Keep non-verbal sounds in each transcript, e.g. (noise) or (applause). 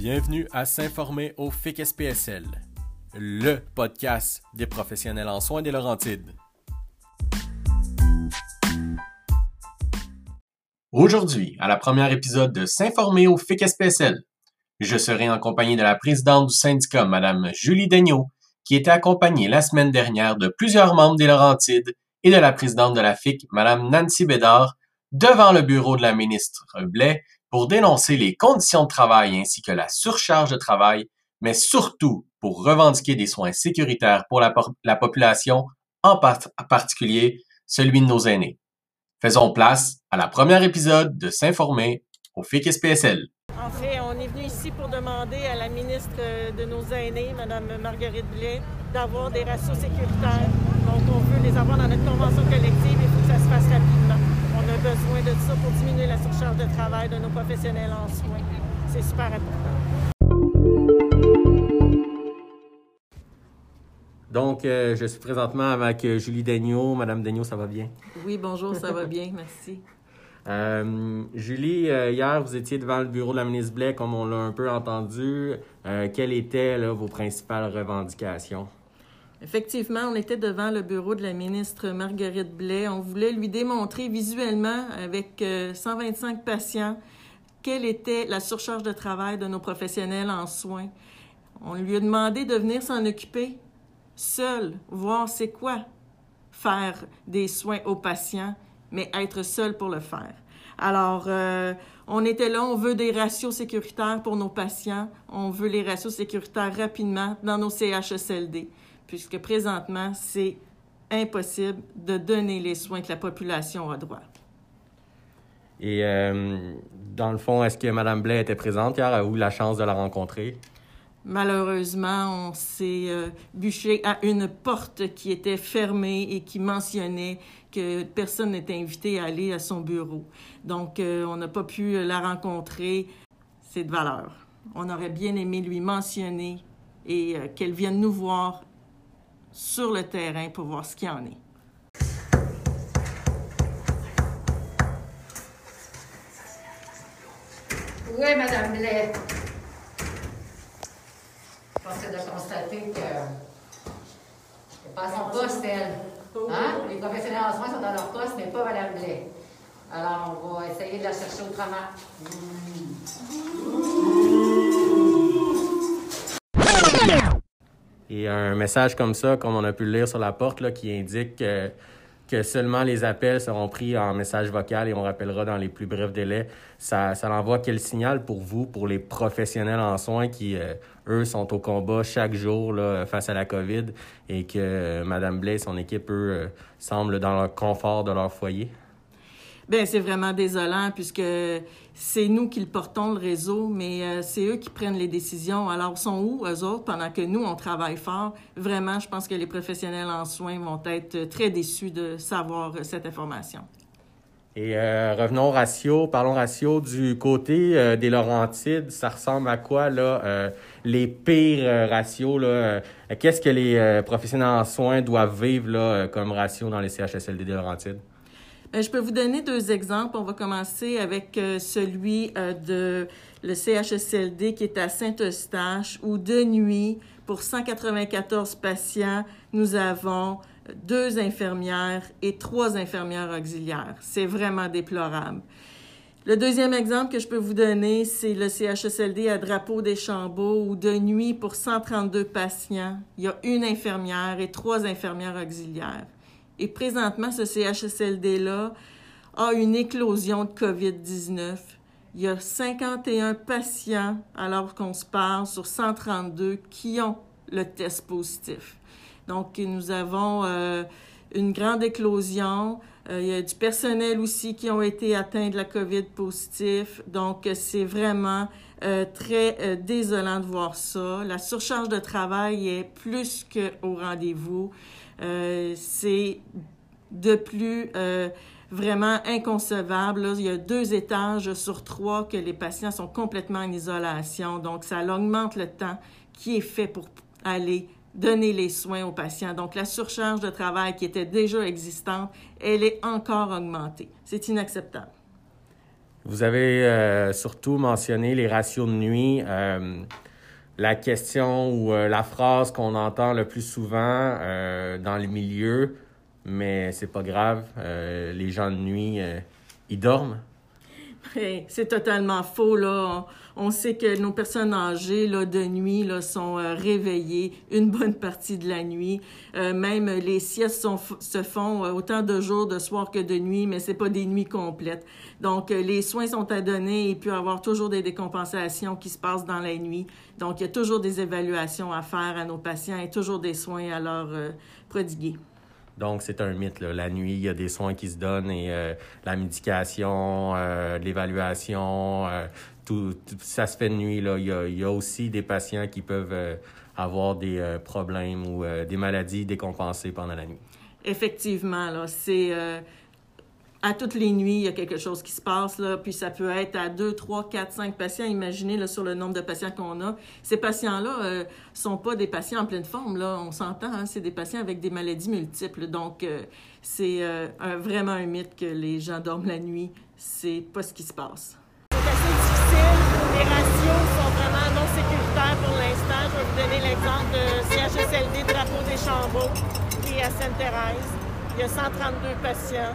Bienvenue à S'informer au FIC SPSL, le podcast des professionnels en soins des Laurentides. Aujourd'hui, à la première épisode de S'informer au FIC SPSL, je serai en compagnie de la présidente du syndicat, Mme Julie Daigneault, qui était accompagnée la semaine dernière de plusieurs membres des Laurentides et de la présidente de la FIC, Mme Nancy Bédard, devant le bureau de la ministre Blais pour dénoncer les conditions de travail ainsi que la surcharge de travail, mais surtout pour revendiquer des soins sécuritaires pour la, population, en particulier celui de nos aînés. Faisons place à la première épisode de S'informer au FIC SPSL. En fait, on est venu ici pour demander à la ministre de nos aînés, Mme Marguerite Blais, d'avoir des ratios sécuritaires. Donc, on veut les avoir dans notre convention collective. Il faut que ça se fasse rapidement a besoin de ça pour diminuer la surcharge de travail de nos professionnels en soins. C'est super important. Donc, euh, je suis présentement avec euh, Julie Daigneault. Madame Daigneault, ça va bien? Oui, bonjour, ça va bien, (laughs) merci. Euh, Julie, hier, vous étiez devant le bureau de la ministre Blais, comme on l'a un peu entendu. quelles étaient vos principales revendications? Effectivement, on était devant le bureau de la ministre Marguerite Blais. On voulait lui démontrer visuellement, avec 125 euh, patients, quelle était la surcharge de travail de nos professionnels en soins. On lui a demandé de venir s'en occuper seul, voir c'est quoi faire des soins aux patients, mais être seul pour le faire. Alors, euh, on était là, on veut des ratios sécuritaires pour nos patients, on veut les ratios sécuritaires rapidement dans nos CHSLD puisque présentement, c'est impossible de donner les soins que la population a droit. Et euh, dans le fond, est-ce que Mme Blais était présente hier? A eu la chance de la rencontrer? Malheureusement, on s'est euh, bûché à une porte qui était fermée et qui mentionnait que personne n'était invité à aller à son bureau. Donc, euh, on n'a pas pu la rencontrer. C'est de valeur. On aurait bien aimé lui mentionner et qu'elle vienne nous voir sur le terrain pour voir ce qu'il en est. Oui, Madame Blais. Force est de constater que n'est pas son poste, elle. Hein? Les professionnels en soins sont dans leur poste, mais pas Madame Blais. Alors, on va essayer de la chercher autrement. Et un message comme ça, comme on a pu le lire sur la porte, là, qui indique que, seulement les appels seront pris en message vocal et on rappellera dans les plus brefs délais, ça, ça envoie quel signal pour vous, pour les professionnels en soins qui, euh, eux, sont au combat chaque jour là, face à la COVID et que euh, Mme Blais et son équipe, eux, euh, semblent dans le confort de leur foyer? Bien, c'est vraiment désolant puisque c'est nous qui le portons, le réseau, mais euh, c'est eux qui prennent les décisions. Alors, sont où, eux autres, pendant que nous, on travaille fort? Vraiment, je pense que les professionnels en soins vont être très déçus de savoir cette information. Et euh, revenons au ratio, parlons ratio du côté euh, des Laurentides, ça ressemble à quoi là les pires ratios là? Qu'est-ce que les professionnels en soins doivent vivre comme ratio dans les CHSLD des Laurentides? ben, je peux vous donner deux exemples. On va commencer avec euh, celui euh, de le CHSLD qui est à Saint-Eustache, où de nuit, pour 194 patients, nous avons deux infirmières et trois infirmières auxiliaires. C'est vraiment déplorable. Le deuxième exemple que je peux vous donner, c'est le CHSLD à Drapeau des Chambeaux, où de nuit, pour 132 patients, il y a une infirmière et trois infirmières auxiliaires. Et présentement, ce CHSLD-là a une éclosion de COVID-19. Il y a 51 patients, alors qu'on se parle, sur 132 qui ont le test positif. Donc, nous avons euh, une grande éclosion. Euh, il y a du personnel aussi qui ont été atteints de la COVID positif. Donc, c'est vraiment euh, très désolant de voir ça. La surcharge de travail est plus qu'au rendez-vous. Euh, c'est de plus euh, vraiment inconcevable. il y a deux étages sur trois que les patients sont complètement en isolation. Donc, ça augmente le temps qui est fait pour aller donner les soins aux patients. Donc, la surcharge de travail qui était déjà existante, elle est encore augmentée. C'est inacceptable. Vous avez surtout mentionné les ratios de nuit la question ou la phrase qu'on entend le plus souvent dans le milieu, mais c'est pas grave, les gens de nuit, ils dorment c'est totalement faux. Là. On sait que nos personnes âgées là, de nuit là, sont euh, réveillées une bonne partie de la nuit. Euh, même les siestes se font euh, autant de jours, de soir que de nuit, mais c'est pas des nuits complètes. Donc, les soins sont à donner et puis avoir toujours des décompensations qui se passent dans la nuit. Donc, il y a toujours des évaluations à faire à nos patients et toujours des soins à leur prodiguer. Donc, c'est un mythe. Là. La nuit, il y a des soins qui se donnent et euh, la médication, euh, l'évaluation, euh, tout, ça se fait de nuit. Là. Il, y a, il y a aussi des patients qui peuvent avoir des problèmes ou des maladies décompensées pendant la nuit. Effectivement, là, c'est à toutes les nuits, il y a quelque chose qui se passe, là, puis ça peut être à 2, 3, 4, 5 patients. Imaginez là, sur le nombre de patients qu'on a. Ces patients-là euh, sont pas des patients en pleine forme, là, on s'entend, hein, c'est des patients avec des maladies multiples. Donc, euh, c'est euh, vraiment un mythe que les gens dorment la nuit. C'est pas ce qui se passe. C'est assez difficile. Les ratios sont vraiment non sécuritaires pour l'instant. Je vais vous donner l'exemple de CHSLD Drapeau des Chambeaux, qui est à Sainte-Thérèse. Il y a 132 patients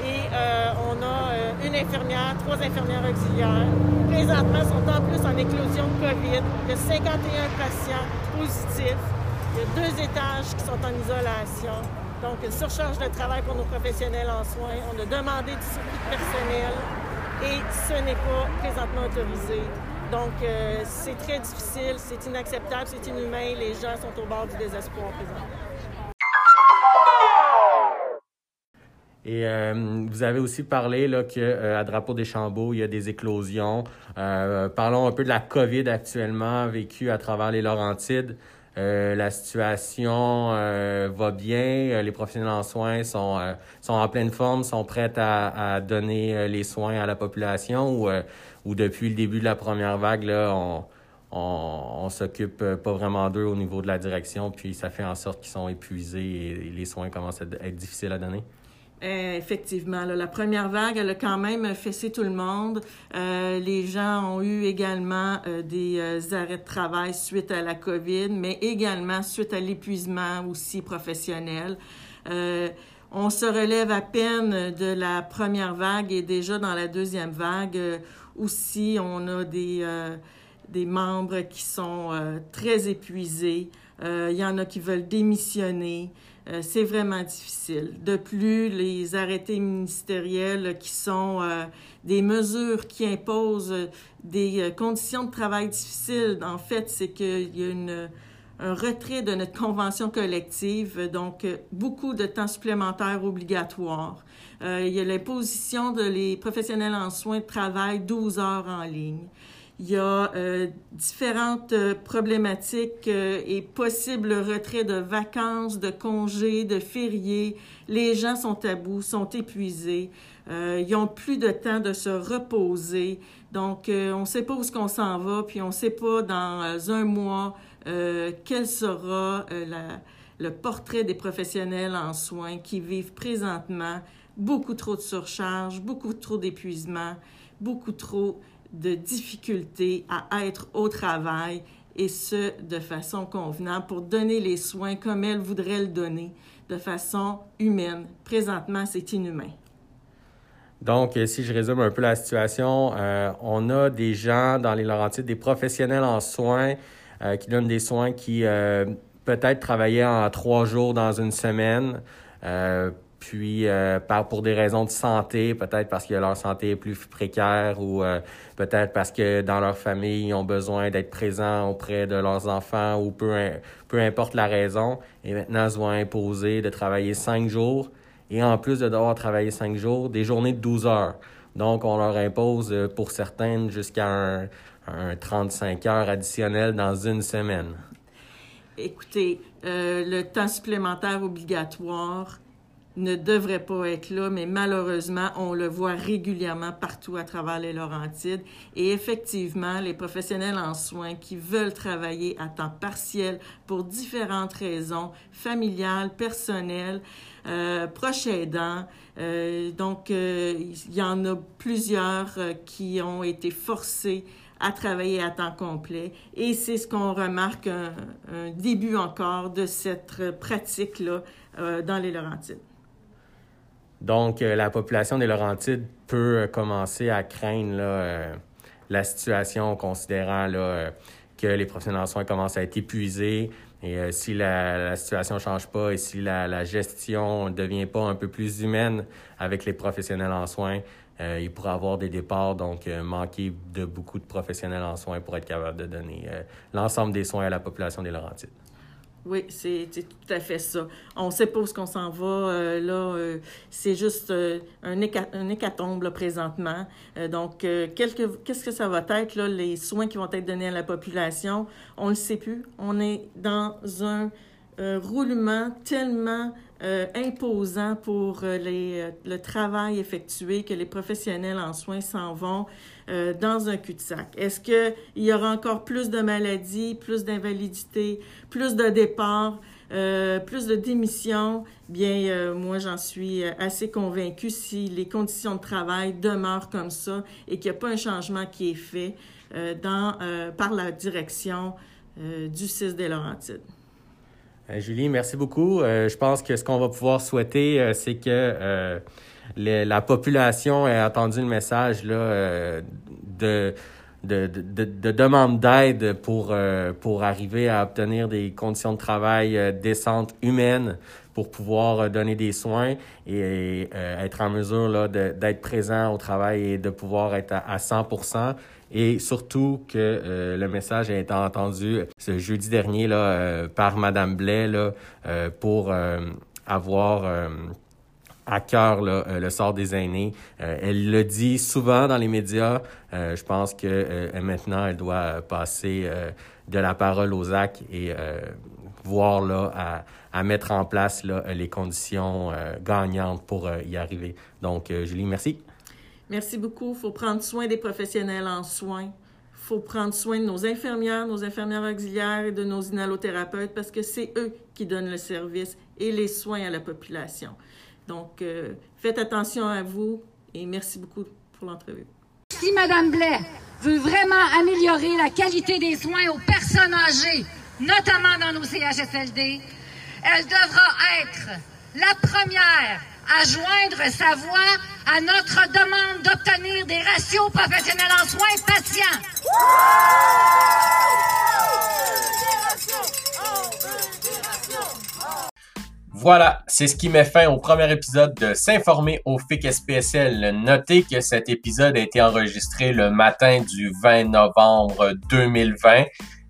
et euh, on a euh, une infirmière, trois infirmières auxiliaires. Présentement, sont en plus en éclosion de COVID. Il y a 51 patients positifs. Il y a deux étages qui sont en isolation. Donc, une surcharge de travail pour nos professionnels en soins. On a demandé du circuit personnel et ce n'est pas présentement autorisé. Donc, euh, c'est très difficile, c'est inacceptable, c'est inhumain. Les gens sont au bord du désespoir présentement. Et euh, vous avez aussi parlé là, qu'à euh, Drapeau des Chambeaux, il y a des éclosions. Euh, parlons un peu de la COVID actuellement vécue à travers les Laurentides. la situation va bien. Les professionnels en soins sont, sont en pleine forme, sont prêts à, à donner les soins à la population ou, ou depuis le début de la première vague, là, on, on, on s'occupe pas vraiment d'eux au niveau de la direction, puis ça fait en sorte qu'ils sont épuisés et les soins commencent à être difficiles à donner? Euh, effectivement, la première vague, elle a quand même fessé tout le monde. Euh, les gens ont eu également euh, des arrêts de travail suite à la COVID, mais également suite à l'épuisement aussi professionnel. on se relève à peine de la première vague et déjà dans la deuxième vague aussi, on a des, des membres qui sont très épuisés. Il y en a qui veulent démissionner. Euh, c'est vraiment difficile. De plus, les arrêtés ministériels qui sont euh, des mesures qui imposent des euh, conditions de travail difficiles, en fait, c'est qu'il y a un retrait de notre convention collective, donc beaucoup de temps supplémentaire obligatoire. il y a l'imposition de les professionnels en soins de travail 12 heures en ligne. Il y a euh, différentes euh, problématiques euh, et possibles retraits de vacances, de congés, de fériés. Les gens sont à bout, sont épuisés. ils n'ont plus de temps de se reposer. Donc, on ne sait pas où ce qu'on s'en va, puis on ne sait pas dans un mois quel sera le portrait des professionnels en soins qui vivent présentement beaucoup trop de surcharge, beaucoup trop d'épuisement, beaucoup trop de difficulté à être au travail et ce, de façon convenable pour donner les soins comme elle voudrait le donner, de façon humaine. Présentement, c'est inhumain. Donc, euh, si je résume un peu la situation, euh, on a des gens dans les Laurentides, des professionnels en soins euh, qui donnent des soins qui peut-être travaillaient en trois jours dans une semaine puis euh, par, pour des raisons de santé, peut-être parce que leur santé est plus précaire ou euh, peut-être parce que dans leur famille, ils ont besoin d'être présents auprès de leurs enfants ou peu, peu importe la raison. Et maintenant, ils se voient imposer de travailler cinq jours et en plus de devoir travailler cinq jours, des journées de 12 heures. Donc, on leur impose euh, pour certaines jusqu'à un, un 35 heures additionnel dans une semaine. Écoutez, le temps supplémentaire obligatoire, ne devrait pas être là, mais malheureusement, on le voit régulièrement partout à travers les Laurentides. Et effectivement, les professionnels en soins qui veulent travailler à temps partiel pour différentes raisons, familiales, personnelles, euh, proches aidants, euh, donc euh, il y en a plusieurs qui ont été forcés à travailler à temps complet. Et c'est ce qu'on remarque un, un, début encore de cette pratique-là dans les Laurentides. Donc, euh, la population des Laurentides peut euh, commencer à craindre euh, la situation, considérant que les professionnels en soins commencent à être épuisés. Et si la, situation ne change pas et si la, gestion ne devient pas un peu plus humaine avec les professionnels en soins, euh, il pourrait avoir des départs, donc manquer de beaucoup de professionnels en soins pour être capable de donner l'ensemble des soins à la population des Laurentides. Oui, c'est tout à fait ça. On sait pas où qu'on s'en va. Euh, là, euh, c'est juste euh, un, héca un, hécatombe là, présentement. donc, qu'est-ce que ça va être, là, les soins qui vont être donnés à la population? On ne le sait plus. On est dans un roulement tellement imposant pour les, le travail effectué que les professionnels en soins s'en vont euh, dans un cul-de-sac? Est-ce qu'il y aura encore plus de maladies, plus d'invalidité, plus de départs, euh, plus de démissions? Bien, euh, moi, j'en suis assez convaincue si les conditions de travail demeurent comme ça et qu'il n'y a pas un changement qui est fait par la direction du 6 des Laurentides. Julie, merci beaucoup. je pense que ce qu'on va pouvoir souhaiter, c'est que les, la population a entendu le message là, euh, de, de, de, de, demande d'aide pour, euh, pour arriver à obtenir des conditions de travail euh, décentes, humaines, pour pouvoir donner des soins et, être en mesure là, d'être présent au travail et de pouvoir être à, à 100% et surtout que le message a été entendu ce jeudi dernier là, par Madame Blais là, pour avoir à cœur euh, le sort des aînés. Euh, elle le dit souvent dans les médias. Euh, je pense que maintenant, elle doit passer de la parole aux actes et voir là, à, à, mettre en place là, les conditions gagnantes pour y arriver. Donc, Julie, merci. Merci beaucoup. Il faut prendre soin des professionnels en soins. Il faut prendre soin de nos infirmières, nos infirmières auxiliaires et de nos inhalothérapeutes parce que c'est eux qui donnent le service et les soins à la population. Donc, euh, faites attention à vous et merci beaucoup pour l'entrevue. Si Mme Blais veut vraiment améliorer la qualité des soins aux personnes âgées, notamment dans nos CHSLD, elle devra être la première à joindre sa voix à notre demande d'obtenir des ratios professionnels en soins patients. Voilà, c'est ce qui met fin au premier épisode de S'informer au FIC SPSL. Notez que cet épisode a été enregistré le matin du 20 novembre 2020,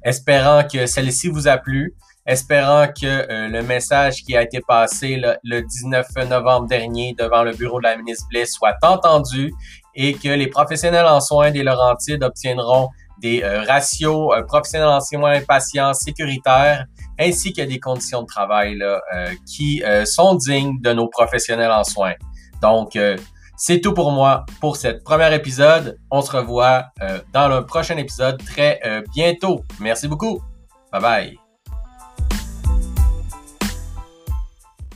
espérant que celle-ci vous a plu, espérant que euh, le message qui a été passé le, le, 19 novembre dernier devant le bureau de la ministre Bliss soit entendu et que les professionnels en soins des Laurentides obtiendront des euh, ratios euh, professionnels en soins patients sécuritaires ainsi que des conditions de travail là, euh, qui euh, sont dignes de nos professionnels en soins. Donc, euh, c'est tout pour moi pour cette premier épisode. On se revoit dans le prochain épisode très bientôt. Merci beaucoup. Bye bye.